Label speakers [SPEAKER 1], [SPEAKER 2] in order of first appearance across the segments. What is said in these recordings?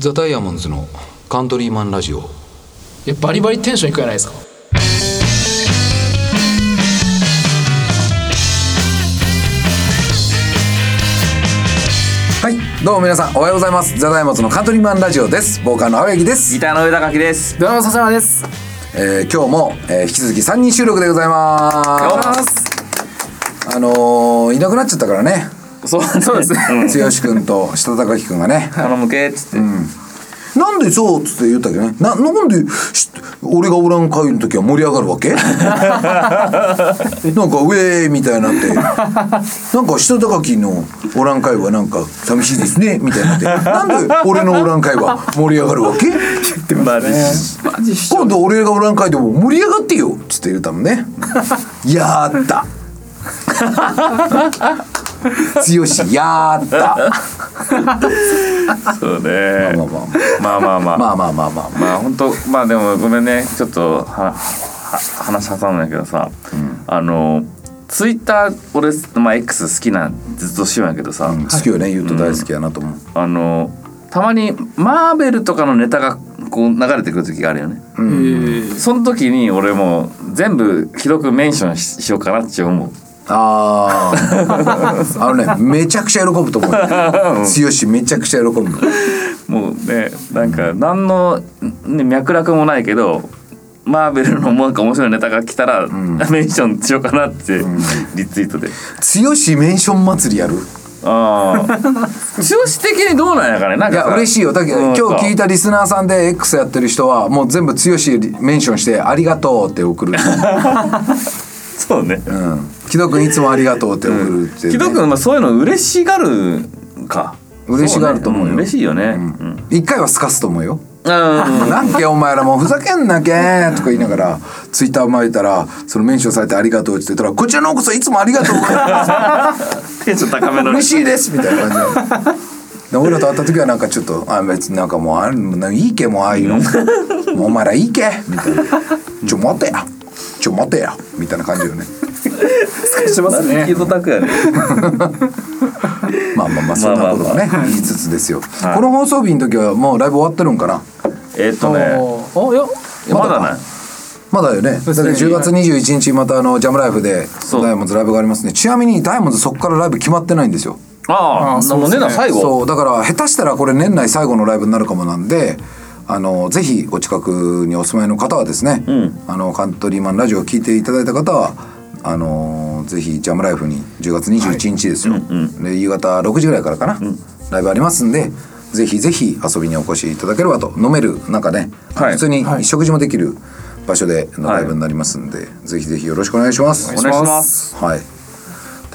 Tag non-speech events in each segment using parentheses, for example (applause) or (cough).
[SPEAKER 1] ザ・ダイヤモンドズのカントリーマンラジオ。
[SPEAKER 2] いやバリバリテンションいくじゃないですか？
[SPEAKER 3] はいどうも皆さんおはようございます。ザ・ダイヤモンドズのカントリーマンラジオです。ボーカルの青柳です。
[SPEAKER 4] ギターの上高木です。
[SPEAKER 2] ドラマ笹山です。
[SPEAKER 3] えー今日も、えー引き続き3人収録でございます。あのーいなくなっちゃったからね
[SPEAKER 4] そう (laughs) そうですね。
[SPEAKER 3] 剛君と下高木君がね。
[SPEAKER 4] 頼むけっつって。
[SPEAKER 3] なんでそうっつって言ったけどね。ななんでし俺がおらん会の時は盛り上がるわけ？(laughs) なんかウェーみたいになって。なんか下高木のおらん会はなんか寂しいですねみたいになって。なんで俺のおらん会は盛り上がるわけ？(laughs)
[SPEAKER 4] マジ
[SPEAKER 2] マジ
[SPEAKER 3] 今度俺がおらん会でも盛り上がってよっつって言ったもんね。やーった剛やーった。
[SPEAKER 4] そうね。
[SPEAKER 3] まあまあ
[SPEAKER 4] まあ。まあまあ。
[SPEAKER 3] まあまあまあ。まあ
[SPEAKER 4] まあ本当まあでもごめんね。ちょっとはは話挟むんだけどさ、あのツイッター俺まあ X 好きなずっとしようんやけどさ、
[SPEAKER 3] 好きよね。言うと大好きやなと思う、
[SPEAKER 4] あのたまにマーベルとかのネタがこう流れてくる時があるよね。
[SPEAKER 2] えー。
[SPEAKER 4] その時に俺もう全部ひどくメンションししようかなって思う。
[SPEAKER 3] ああ (laughs) あのねめちゃくちゃ喜ぶと思う剛めちゃくちゃ喜ぶ
[SPEAKER 4] もうねなんか何の、ね、脈絡もないけどマーベルのなんか面白いネタが来たら、メンションしようかなって、リツイートで。
[SPEAKER 3] 剛メンション祭りやる？
[SPEAKER 4] ああ剛 (laughs) 的にどうなんやかね。なん
[SPEAKER 3] いや嬉しいよ。だけど
[SPEAKER 4] うん
[SPEAKER 3] 今日聞いたリスナーさんで X やってる人はもう全部剛メンションして「ありがとう」って送る。(laughs)
[SPEAKER 4] そうね。
[SPEAKER 3] うん木戸君いつもありがとうって送るって、ね。
[SPEAKER 4] 木戸君まあそういうの嬉しがるか。
[SPEAKER 3] 嬉しがると思うよ。
[SPEAKER 4] そね。ん嬉しいよね。うん、
[SPEAKER 3] 一回はすかすと思うよ。
[SPEAKER 4] うん
[SPEAKER 3] なんけお前らもうふざけんなけとか言いながらツイッター巻いたらそのメンションされてありがとうって言ったらこちらのこそいつもありがとう。ございます
[SPEAKER 4] テンション高めの
[SPEAKER 3] 嬉しいですみたいな感じ。でで俺らと会った時はなんかちょっとあ別になんかもうあるいいけもうああいうの。(laughs) もうお前らいいけ。みたいな。ちょ待てや。ちょ待てや。みたいな感じよね (laughs)
[SPEAKER 2] してますね
[SPEAKER 4] 木戸拓哉ね
[SPEAKER 3] まあまあまあそんなことがね言いつつですよ、この放送日の時はもうライブ終わってるんかな？
[SPEAKER 4] えーっとね。
[SPEAKER 2] おいや
[SPEAKER 4] いやまだな。い
[SPEAKER 3] まだよね。だって
[SPEAKER 2] すね
[SPEAKER 3] 10月21日またあのジャムライフで
[SPEAKER 4] そう。
[SPEAKER 3] ダイヤモンドライブがありますね。ちなみにダイヤモンドそこからライブ決まってないんですよ。
[SPEAKER 4] ああ
[SPEAKER 2] あそうですね。
[SPEAKER 4] ね最後。
[SPEAKER 3] そうだから下手したらこれ年内最後のライブになるかもなんで。あのぜひお近くにお住まいの方はですね、
[SPEAKER 4] ん。
[SPEAKER 3] あのカントリーマンラジオを聞いていただいた方はあのぜひジャムライフに10月21日ですよ、で夕方6時ぐらいからかな、ライブありますんでぜひぜひ遊びにお越しいただければと。飲めるなんかね、
[SPEAKER 4] はい。
[SPEAKER 3] 普通に
[SPEAKER 2] はい。
[SPEAKER 3] 食事もできる場所でのライブになりますんで、ぜひぜひよろしくお願いします。
[SPEAKER 4] お願いします。
[SPEAKER 3] はい。で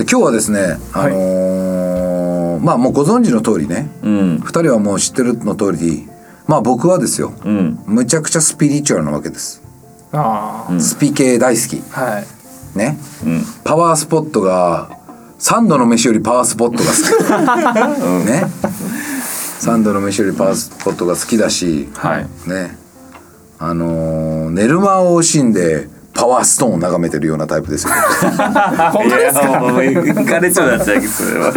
[SPEAKER 3] 今日はですね、あのーまあもうご存知の通りね、
[SPEAKER 4] うん。
[SPEAKER 3] 二人はもう知ってるの通り、まあ僕はですよ、
[SPEAKER 4] うん。
[SPEAKER 3] むちゃくちゃスピリチュアルなわけです。
[SPEAKER 2] あ
[SPEAKER 3] スピ系大好き。
[SPEAKER 2] あはい
[SPEAKER 3] ね。
[SPEAKER 4] うん
[SPEAKER 3] パワースポットが三度の飯よりパワースポットが好き。(laughs) ね。三度の飯よりパワースポットが好きだし、
[SPEAKER 4] はい
[SPEAKER 3] ね。あのー寝る間を惜しんでパワーストーンを眺めてるようなタイプですよ。(laughs)
[SPEAKER 2] 本当ですか？
[SPEAKER 4] もう行かれちゃうやつやけどそれは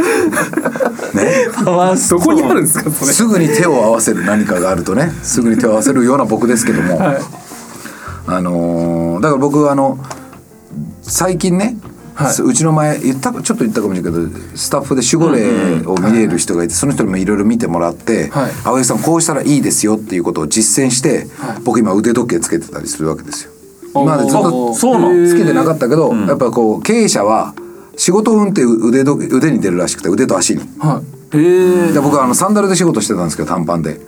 [SPEAKER 3] ね。
[SPEAKER 4] パワース
[SPEAKER 2] どこにあるんですか？それ
[SPEAKER 3] すぐに手を合わせる何かがあるとねすぐに手を合わせるような僕ですけども、
[SPEAKER 2] はい
[SPEAKER 3] あのーだから僕あの最近ね、
[SPEAKER 2] はい。う
[SPEAKER 3] ちの前言ったちょっと言ったかもしれないけどスタッフで守護霊を見れる人がいて、その人にもいろいろ見てもらって
[SPEAKER 2] はい「
[SPEAKER 3] 青柳さんこうしたらいいですよ」っていうことを実践して、僕今腕時計つけてたりするわけですよ。までずっと
[SPEAKER 4] そう。なん
[SPEAKER 3] つけてなかったけど、やっぱこう経営者は仕事運って腕時計腕に出るらしくて腕と足に。
[SPEAKER 2] はいえ
[SPEAKER 3] で僕はあのサンダルで仕事してたんですけど短パンで、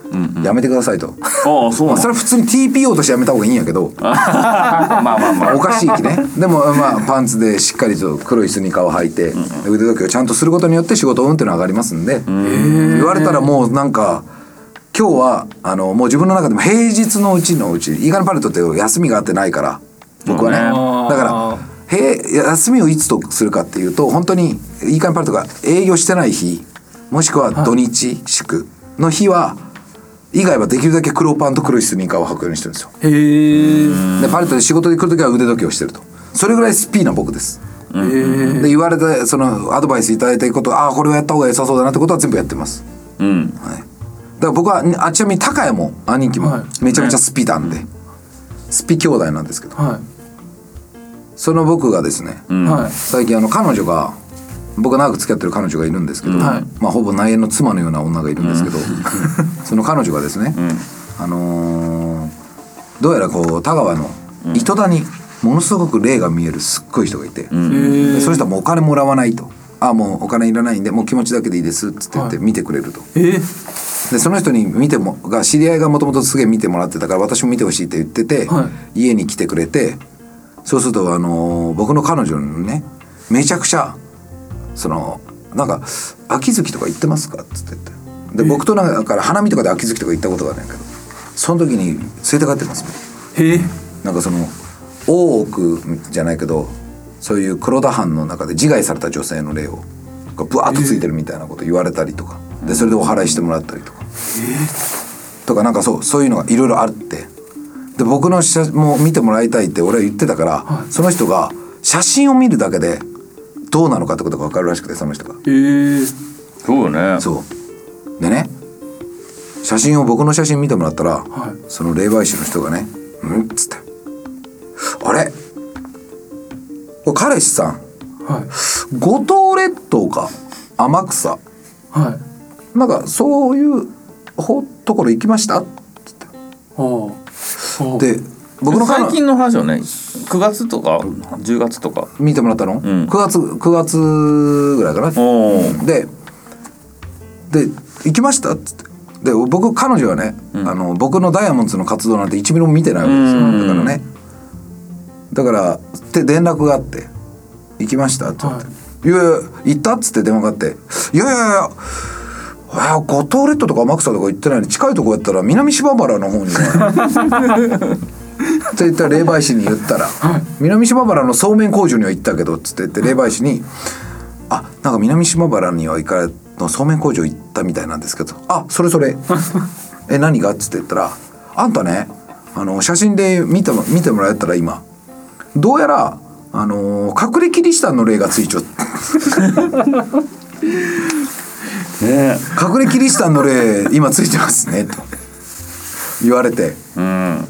[SPEAKER 3] やめてくださいと。
[SPEAKER 4] ああそうな
[SPEAKER 3] それは普通に TPO としてやめた方がいいんやけど (laughs)
[SPEAKER 4] まあまあまあ。
[SPEAKER 3] おかしい気ね。でもまあパンツでしっかりと黒いスニーカーを履いて腕時計をちゃんとすることによって仕事運っていうのは上がりますんで。言われたらもうなんか今日はあのもう自分の中でも平日のうちのうちイーガンパレットって休みがあってないから僕はね。
[SPEAKER 2] あー
[SPEAKER 3] だから平休みをいつとするかっていうと本当にイーガンパレットが営業してない日もしくは土日祝の日は以外はできるだけ黒パンと黒いスニーカーを履くようにしてるんですよ。
[SPEAKER 2] へえ
[SPEAKER 3] でパレットで仕事で来る時は腕時計をしてるとそれぐらいスピーな僕です。
[SPEAKER 2] へえ
[SPEAKER 3] で言われてそのアドバイスいただいたことああこれをやった方が良さそうだなってことは全部やってます。
[SPEAKER 4] うん。
[SPEAKER 3] から僕はあちなみに高谷も兄貴も
[SPEAKER 2] は
[SPEAKER 3] めちゃめちゃスピなんで、スピ兄弟なんですけど。
[SPEAKER 2] は
[SPEAKER 3] その僕がですね、
[SPEAKER 2] いはい。
[SPEAKER 3] 最近あの彼女が僕が長く付き合ってる彼女がいるんですけど、
[SPEAKER 2] はい。
[SPEAKER 3] まあほぼ内縁の妻のような女がいるんですけど、(laughs) その彼女がですね、あのーどうやらこう田川の糸田にものすごく霊が見えるすっごい人がいて、
[SPEAKER 2] えー
[SPEAKER 3] でその人はもうお金もらわないと。あもうお金いらないんでもう気持ちだけでいいですっつって言って
[SPEAKER 2] はい。
[SPEAKER 3] 見てくれると、
[SPEAKER 2] えー。
[SPEAKER 3] でその人に見てもが知り合いがもともとすげえ見てもらってたから私も見てほしいって言ってて、
[SPEAKER 2] は
[SPEAKER 3] 家に来てくれてそうするとあのー僕の彼女にねめちゃくちゃそのなんか「秋月とか行ってますか?」っつって言ってで僕となんかから花見とかで秋月とか行ったことがないけどその時に連れて帰ってますもん
[SPEAKER 2] え。ー
[SPEAKER 3] なんかその大奥じゃないけどそういう黒田藩の中で自害された女性の霊をがブワーッとついてるみたいなこと言われたりとか。でそれでお祓いしてもらったりとか。とかなんかそうそういうのがいろいろあって。で僕の写も見てもらいたいって俺は言ってたから、その人が写真を見るだけでどうなのかってことが分かるらしくてその人が。
[SPEAKER 2] え。ー
[SPEAKER 4] そうよね。
[SPEAKER 3] そう。でね写真を僕の写真見てもらったら、
[SPEAKER 2] はい。
[SPEAKER 3] その霊媒師の人がね「うん?」っつって「あれ？これ彼氏さん？
[SPEAKER 2] はい。
[SPEAKER 3] 五島列島か？天草。
[SPEAKER 2] はい。
[SPEAKER 3] なんかそういうほところ行きました?」
[SPEAKER 2] ほうほう
[SPEAKER 3] で僕の
[SPEAKER 4] 最近の話よね9月とか？10月とか？
[SPEAKER 3] 見てもらったの、
[SPEAKER 4] ん。
[SPEAKER 3] 9月9月ぐらいかな。でで行きましたっつって。で僕彼女はね、あの僕のダイヤモンドズの活動なんて1ミリも見てないわけですよ、
[SPEAKER 4] うん。
[SPEAKER 3] だからね。だからって連絡があって「行きました?」って言って「い、やいや行った?」っつって電話があって「いやいやいやあ五島列島とか天草とか行ってないのに近いとこやったら南芝原の方にね (laughs) って言ったら霊媒師に言ったら「南島原のそうめん工場には行ったけど」っつって言って霊媒師に「あなんか南島原には行かれのそうめん工場行ったみたいなんですけどあそれそれ。(laughs) え何が?」っつって言ったら「あんたねあの写真で見ても見てもらえたら今どうやらあのー隠れキリシタンの霊がついちゃって (laughs)
[SPEAKER 4] ね
[SPEAKER 3] 隠れキリシタンの霊今ついてますね」と言われて。
[SPEAKER 4] うん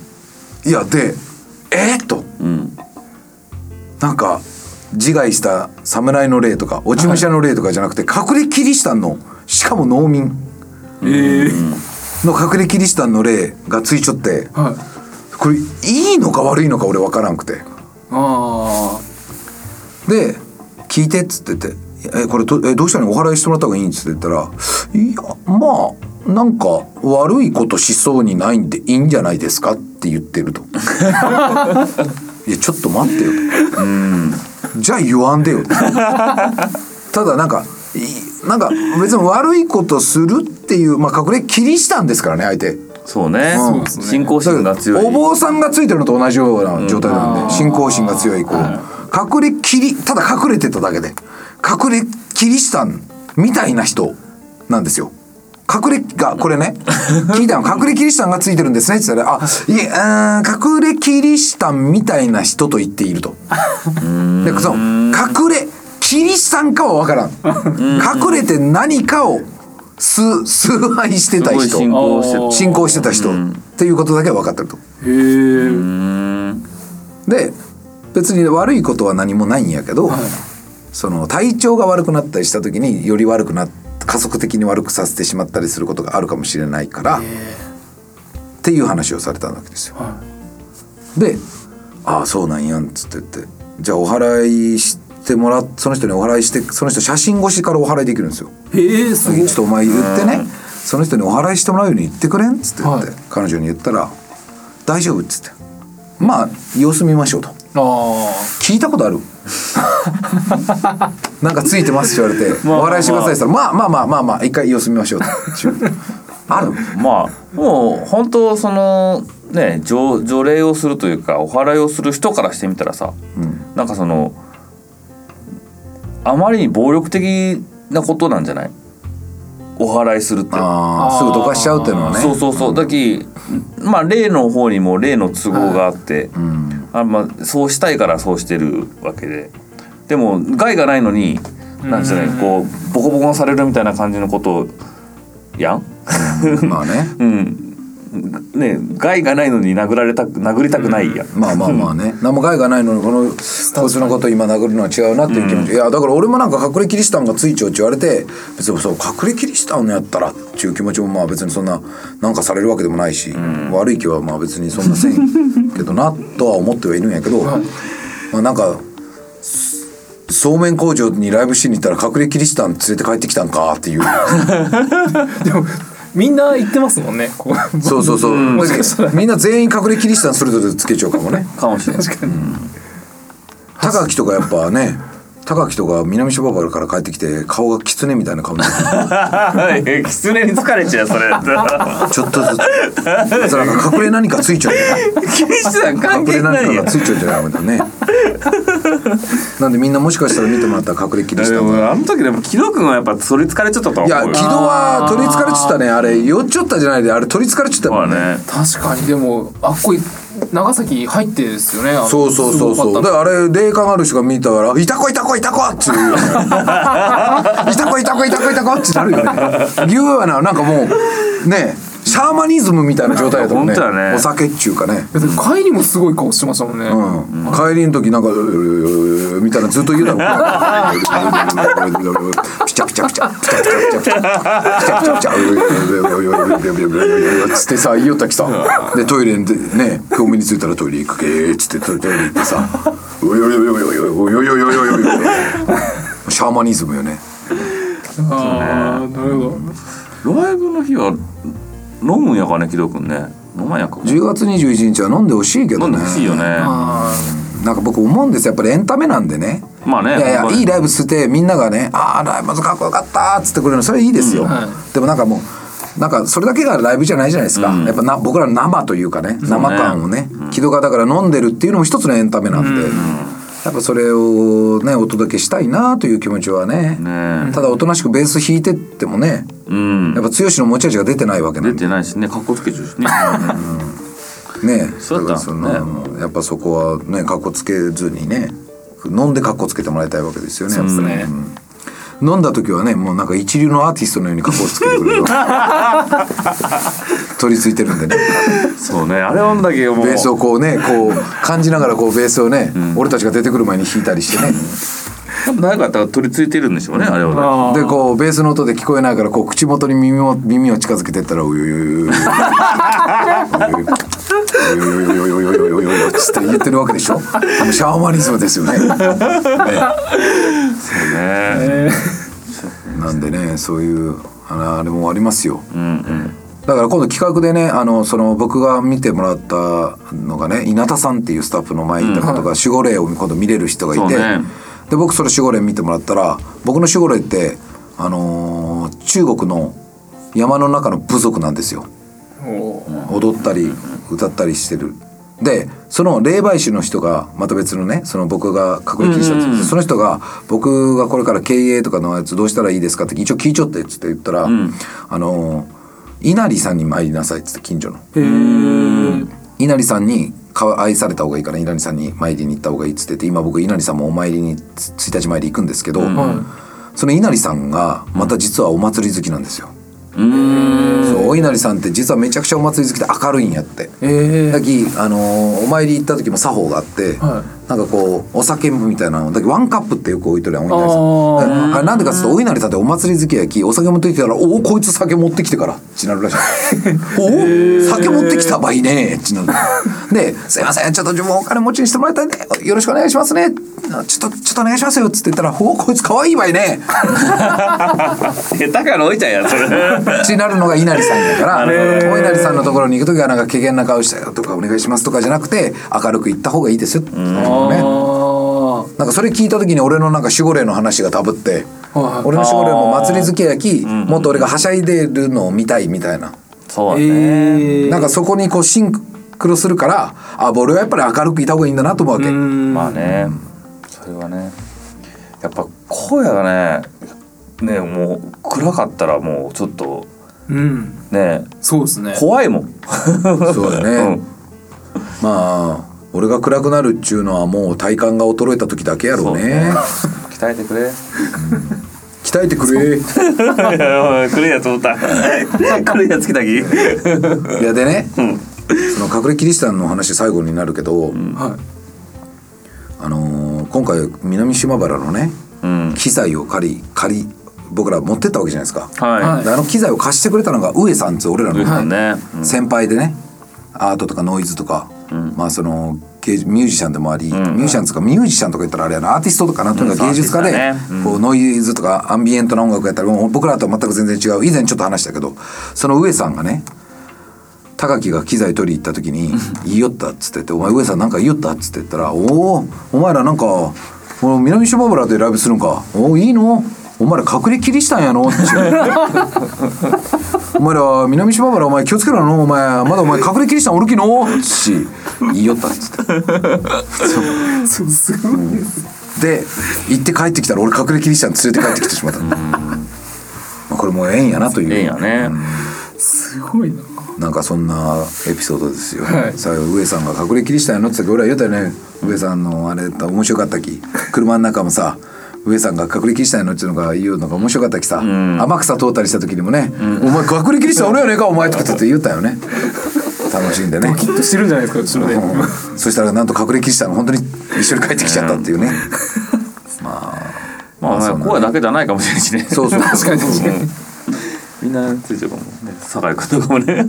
[SPEAKER 3] いやで「えっ?」と。
[SPEAKER 4] うん。
[SPEAKER 3] なんか自害した侍の霊とか落ち武者の霊とかじゃなくて、隠れキリシタンのしかも農民。
[SPEAKER 2] えー。
[SPEAKER 3] の隠れキリシタンの霊がついちゃって
[SPEAKER 2] はい。
[SPEAKER 3] これいいのか悪いのか俺分からんくて。
[SPEAKER 2] あ
[SPEAKER 3] で「聞いて」っつってて「えこれどえどうしたの？お祓いしてもらった方がいいん?」っつって言ったら「いやまあなんか悪いことしそうにないんでいいんじゃないですか」って言ってると。(laughs) いやちょっと待ってよと。じゃあ言わんでよと。ただなんかいなんか別に悪いことするっていうまあ隠れキリシタンですからね相手。
[SPEAKER 4] そうね
[SPEAKER 3] そう
[SPEAKER 2] ですね
[SPEAKER 4] 信仰心が強い
[SPEAKER 3] お坊さんがついてるのと同じような状態なんで、信仰心が強いこう、隠れキリただ隠れてただけで隠れキリシタンみたいな人なんですよ。隠れがこれね。(laughs) 聞いたの？隠れキリシタンがついてるんですね。って言ったら「あいえ隠れキリシタンみたいな人と言っていると」でその隠れキリシタンかは分からん。隠れて何かを崇崇拝してた人。
[SPEAKER 4] 信仰してる
[SPEAKER 3] 信仰してた人。っていうことだけは分かってると。で別に悪いことは何もないんやけど、その体調が悪くなったりした時により悪くなっ加速的に悪くさせてしまったりすることがあるかもしれないから、っていう話をされたわけですよ。
[SPEAKER 2] は
[SPEAKER 3] で「ああそうなんやん」っつって言ってじゃあお祓いしてもらっその人にお祓いしてその人写真越しからお祓いできるんですよ。
[SPEAKER 2] いへえすごい
[SPEAKER 3] ちょっとお前言ってねその人にお祓いしてもらうように言ってくれんっつって言って、
[SPEAKER 2] はい
[SPEAKER 3] 彼女に言ったら「大丈夫」っつって「まあ様子見ましょう」と。
[SPEAKER 2] あ
[SPEAKER 3] 聞いたことある？(laughs) なんかついてますって言われて「
[SPEAKER 4] まあ
[SPEAKER 3] お笑いしてください」って言ったら「まあまあまあまあまあ一回様子見ましょう」(laughs) ある。
[SPEAKER 4] まあもう本当そのね除除霊をするというかお祓いをする人からしてみたらさ、なんかそのあまりに暴力的なことなんじゃない？お祓いするって。
[SPEAKER 3] すぐどかしちゃうっていうのはね。
[SPEAKER 4] そうそうそう。だきまあ霊の方にも霊の都合があって、
[SPEAKER 3] うん。
[SPEAKER 4] あまあ、そうしたいからそうしてるわけで。でも害がないのになんじゃないこうボコボコにされるみたいな感じのことをやん。
[SPEAKER 3] まあね。(laughs)
[SPEAKER 4] うんね害がないのに殴られたく殴りたくないやん、
[SPEAKER 3] まあまあまあね。何も害がないのにこのこいつのこと今殴るのは違うなっていう気持ち、いやだから俺もなんか隠れキリシタンがついちゃうって言われて別にそう隠れキリシタンのやったらっていう気持ちもまあ別にそんななんかされるわけでもないし、悪い気はまあ別にそんなせんけどなとは思ってはいるんやけど、まあなんかそうめん工場にライブしに行ったら隠れキリシタン連れて帰ってきたんかっていう。
[SPEAKER 2] で (laughs) もみんな言ってますもんね。
[SPEAKER 3] そうそうそう、
[SPEAKER 2] もしかしたら。
[SPEAKER 3] みんな全員隠れキリシタンそれぞれつけちゃうかもね。
[SPEAKER 4] かもしれない
[SPEAKER 2] 確かに。
[SPEAKER 3] 高木とかやっぱね高木とか南芝原から帰ってきて顔が狐みたいな顔になってる。
[SPEAKER 4] キツネに疲れちゃうそれ
[SPEAKER 3] ちょっとずつ。なんか隠れ何かついちゃう (laughs) 隠
[SPEAKER 4] 係
[SPEAKER 3] れ何かがついちゃうんじゃないみたいなね。なんでみんなもしかしたら見てもらったら隠れキリシ
[SPEAKER 4] で
[SPEAKER 3] タンが
[SPEAKER 4] もあの時でも木戸君はやっぱ取りつかれちゃったと思う
[SPEAKER 3] いや木戸は取りつかれちゃったね。あれ酔っちゃったじゃないであれ取りつかれちゃったもんね。
[SPEAKER 4] まあね。
[SPEAKER 2] 確かにでもあっこい長崎入ってですよね。
[SPEAKER 3] そうそうそうそう。
[SPEAKER 2] すごかった。
[SPEAKER 3] だからあれ霊感ある人が見たから「いたこいたこいたこ!」って言う。よ (laughs) ねいたこいたこいたこいたこってなるよね。牛はななんかもうねシャーマニズムみたいな状態だったもんね。
[SPEAKER 4] 本当やね。
[SPEAKER 3] お酒っちゅうかね。
[SPEAKER 2] 帰りもすごい顔してましたもんね、
[SPEAKER 3] うん、帰りの時なんか「うーみたいなずっと言うだろピチャピチャピチャピチャピチャピチャピチャピチャピチャピチャつってさ言いよったきさでトイレでねコンビニ着いたらトイレ行くけーっつってトイレ行ってさ「およよよよよよよよよよよよ」シャーマニズムよね
[SPEAKER 2] ああなるほど
[SPEAKER 4] ライブの日は飲むんやかね木戸君ね。飲まんやか。
[SPEAKER 3] 10月21日は飲んでほしいけど
[SPEAKER 4] 飲ん
[SPEAKER 3] ね
[SPEAKER 4] でほしいよね。
[SPEAKER 2] あ
[SPEAKER 3] なんか僕思うんですよ。やっぱりエンタメなんでね。
[SPEAKER 4] まあね
[SPEAKER 3] いやいやいいライブしてみんながね「ああライブかっこよかった」っつってくれるの。それいいですよ、
[SPEAKER 2] は
[SPEAKER 3] でもなんかもうなんかそれだけがライブじゃないじゃないですか、やっぱな僕らの生というかね生感をね木戸がだから飲んでるっていうのも一つのエンタメなんで、やっぱそれをねお届けしたいなという気持ちはね。
[SPEAKER 4] ね
[SPEAKER 3] ただおとなしくベース弾いてってもね
[SPEAKER 4] うん。
[SPEAKER 3] やっぱ剛の持ち味が出てないわけなんで
[SPEAKER 4] 出てないしね。格好つけちゃうしね。
[SPEAKER 3] ね
[SPEAKER 4] そうだった。
[SPEAKER 3] からそのやっぱそこはねかっこつけずにね飲んでかっこつけてもらいたいわけですよね。
[SPEAKER 2] そうですね。
[SPEAKER 3] うん。飲んだ時はねもうなんか一流のアーティストのようにかっこつけてくれる (laughs) 取り付いてるんでね。
[SPEAKER 4] そうね。あれはんだけもう。
[SPEAKER 3] ベースをこうねこう感じながらこうベースをね、俺たちが出てくる前に弾いたりしてね (laughs)
[SPEAKER 4] 長かったら取り付いてるんでしょうねあれは
[SPEAKER 2] ね
[SPEAKER 3] でこうベースの音で聞こえないからこう口元に耳を耳を近づけてったら「うよよよよ」って言ってるわけでしょシャーマニズムですよね。ね
[SPEAKER 4] そ
[SPEAKER 2] うね
[SPEAKER 3] なんでねそういうあれもありますよ。
[SPEAKER 4] うんうん
[SPEAKER 3] だから今度企画でねあのその僕が見てもらったのがね稲田さんっていうスタッフの前にいた方が守護霊を今度見れる人がいて、で僕それ守護霊見てもらったら僕の守護霊ってあのー中国の山の中の部族なんですよ。踊ったり歌ったりしてる。でその霊媒師の人がまた別のねその僕が隠れ聞いしたんですよ、
[SPEAKER 4] うんうん
[SPEAKER 3] その人が僕がこれから経営とかのやつどうしたらいいですかって一応聞いちょってっつって言ったら、
[SPEAKER 4] ん。
[SPEAKER 3] あの稲荷さんに参りなさいっつって近所の。稲荷さんにか愛された方がいいから稲荷さんに参りに行った方がいいっつってて今僕稲荷さんもお参りに1日前で行くんですけど、
[SPEAKER 2] は
[SPEAKER 3] その稲荷さんがまた実はお祭り好きなんですよ。
[SPEAKER 4] うーん。
[SPEAKER 3] そうお稲荷さんって実はめちゃくちゃお祭り好きで明るいんやって。
[SPEAKER 2] いえ
[SPEAKER 3] だきあのーお参り行った時も作法があって、
[SPEAKER 2] は
[SPEAKER 3] なんかこうお酒みたいなのだけワンカップってよく置いとるやんお稲荷さん。あれなんでかっつうとお稲荷さんってお祭り好きやきお酒持ってきてたら「おおこいつ酒持ってきてから」ってなるらしい「(laughs) おお酒持ってきたばいね」ってなる。で「すいませんちょっと自分お金持ちにしてもらいたいんでよろしくお願いしますね」ちょっとちょっとお願いしますよ」っつって言ったら「おおこいつ可愛いばいね」
[SPEAKER 4] 下手から置いちゃうやんそれ。
[SPEAKER 3] ってなるのが稲荷さんやからお稲荷さんのところに行く時はなんか怪げな顔したよとかお願いしますとかじゃなくて明るく言った方がいいですよ。っていうのね。
[SPEAKER 2] あ
[SPEAKER 3] なんかそれ聞いた時に俺のなんか守護霊の話がダブって
[SPEAKER 2] はい
[SPEAKER 3] 俺の守護霊も祭り好きやきもっと俺がはしゃいでるのを見たいみたいな。
[SPEAKER 4] そうだ
[SPEAKER 2] ー
[SPEAKER 4] ね。
[SPEAKER 2] えー。
[SPEAKER 3] なんかそこにこうシンクロするからあ俺はやっぱり明るくいた方がいいんだなと思うわけ。
[SPEAKER 2] うん。
[SPEAKER 4] まあね。それはね。やっぱ荒野がねねもう暗かったらもうちょっと
[SPEAKER 2] うん。
[SPEAKER 4] ね。
[SPEAKER 2] そうですね。
[SPEAKER 4] 怖いもん。
[SPEAKER 3] そうだね。まあ俺が暗くなるっちゅうのはもう体感が衰えた時だけやろうね。
[SPEAKER 4] 鍛えてくれ。
[SPEAKER 3] 鍛えてくれ。い
[SPEAKER 4] いやつ思った。来るやつ来たき。
[SPEAKER 3] やでね、その隠れキリシタンの話最後になるけど、
[SPEAKER 2] はい。
[SPEAKER 3] あのー今回南島原のね、
[SPEAKER 4] うん。
[SPEAKER 3] 機材を借り借り僕ら持ってったわけじゃないですか、
[SPEAKER 4] はい。
[SPEAKER 3] であの機材を貸してくれたのが上さんっつう俺らの、
[SPEAKER 4] ねうん
[SPEAKER 3] 先輩でねアートとかノイズとか、まあその芸ミュージシャンでもあり、ミュージシャンとかミュージシャンとか言ったらあれやなアーティストとかなとか
[SPEAKER 4] うん
[SPEAKER 3] 芸術家で、こうノイズとかアンビエントな音楽やったら僕らとは全く全然違う。以前ちょっと話したけどその上さんがね高木が機材取り行った時に「言いよった」っつってて「お前上さんなんか言いよった」っつって言ったら「おおお前らなんかこの南島原でライブするんかおおいいの？お前ら隠れキリシタンやの」って。お前ら南島原お前気をつけろのお前。まだお前隠れキリシタンおるきの？し言いよったっつって
[SPEAKER 2] そう。すごいで
[SPEAKER 3] 行って帰ってきたら俺隠れキリシタン連れて帰ってきてしまった。まあこれもう縁やなという。
[SPEAKER 4] ええんやね
[SPEAKER 2] すごいな。
[SPEAKER 3] なんかそんなエピソードですよ、
[SPEAKER 2] はい。
[SPEAKER 3] 最後上さんが隠れキリシタンやのって言った時俺は言ったよね、上さんのあれ面白かったき。車の中もさ上さんが隠れキリシタンやのっていうのが言うのが面白かったきさ、天草通ったりした時にもね「お前隠れキリシタン俺やねえかお前」とかって言ったよね。(laughs) 楽しんでね。
[SPEAKER 2] きっとしてるんじゃないですか後ろで。
[SPEAKER 3] うん。そしたらなんと隠れキリシタンが本当に一緒に帰ってきちゃったっていうね、まあ。
[SPEAKER 4] まあ
[SPEAKER 3] そんなね。
[SPEAKER 4] 声だけじゃないかもしれないしね。
[SPEAKER 3] そうそう。
[SPEAKER 2] 確かに確かに
[SPEAKER 4] みんなついてるかもね。酒井君とかもね。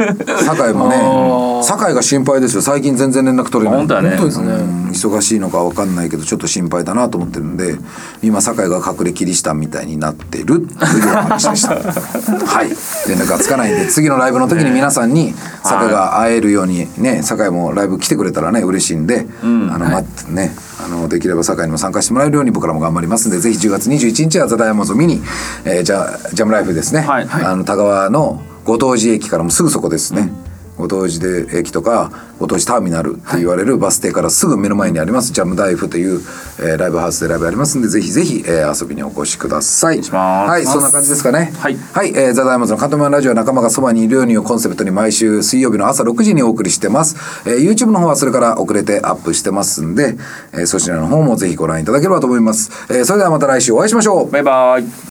[SPEAKER 3] 酒井も
[SPEAKER 2] あ
[SPEAKER 3] ね
[SPEAKER 2] ー。
[SPEAKER 3] 酒井が心配ですよ。最近全然連絡取れない。
[SPEAKER 4] 本当やね。
[SPEAKER 2] 本当ですね。
[SPEAKER 3] うん忙しいのか分かんないけどちょっと心配だなと思ってるんで今酒井が隠れキリシタンみたいになってるという話でした。(laughs) はい。連絡がつかないんで次のライブの時に皆さんに酒井が会えるようにね酒井もライブ来てくれたらね嬉しいんで、あの待ってねあのできれば酒井にも参加してもらえるように僕らも頑張りますんでぜひ10月21日はザ・ダイヤモンドを見に、えー、ジャジャムライフですね、
[SPEAKER 4] はい。
[SPEAKER 3] あの田川のご当地駅からもすぐそこですね、ご当地で駅とかご当地ターミナルって言われるバス停からすぐ目の前にあります、ジャムダイフという、えーライブハウスでライブありますんでぜひぜひ、えー遊びにお越しください。はいそんな感じですかね。
[SPEAKER 4] はい。
[SPEAKER 3] はい、えーザ・ダイヤモンドのカントマンラジオは仲間がそばにいるようにをコンセプトに毎週水曜日の朝6時にお送りしてます、えー YouTube の方はそれから遅れてアップしてますんで、えーそちらの方もぜひご覧いただければと思います、えーそれではまた来週お会いしましょう。
[SPEAKER 4] バイバイ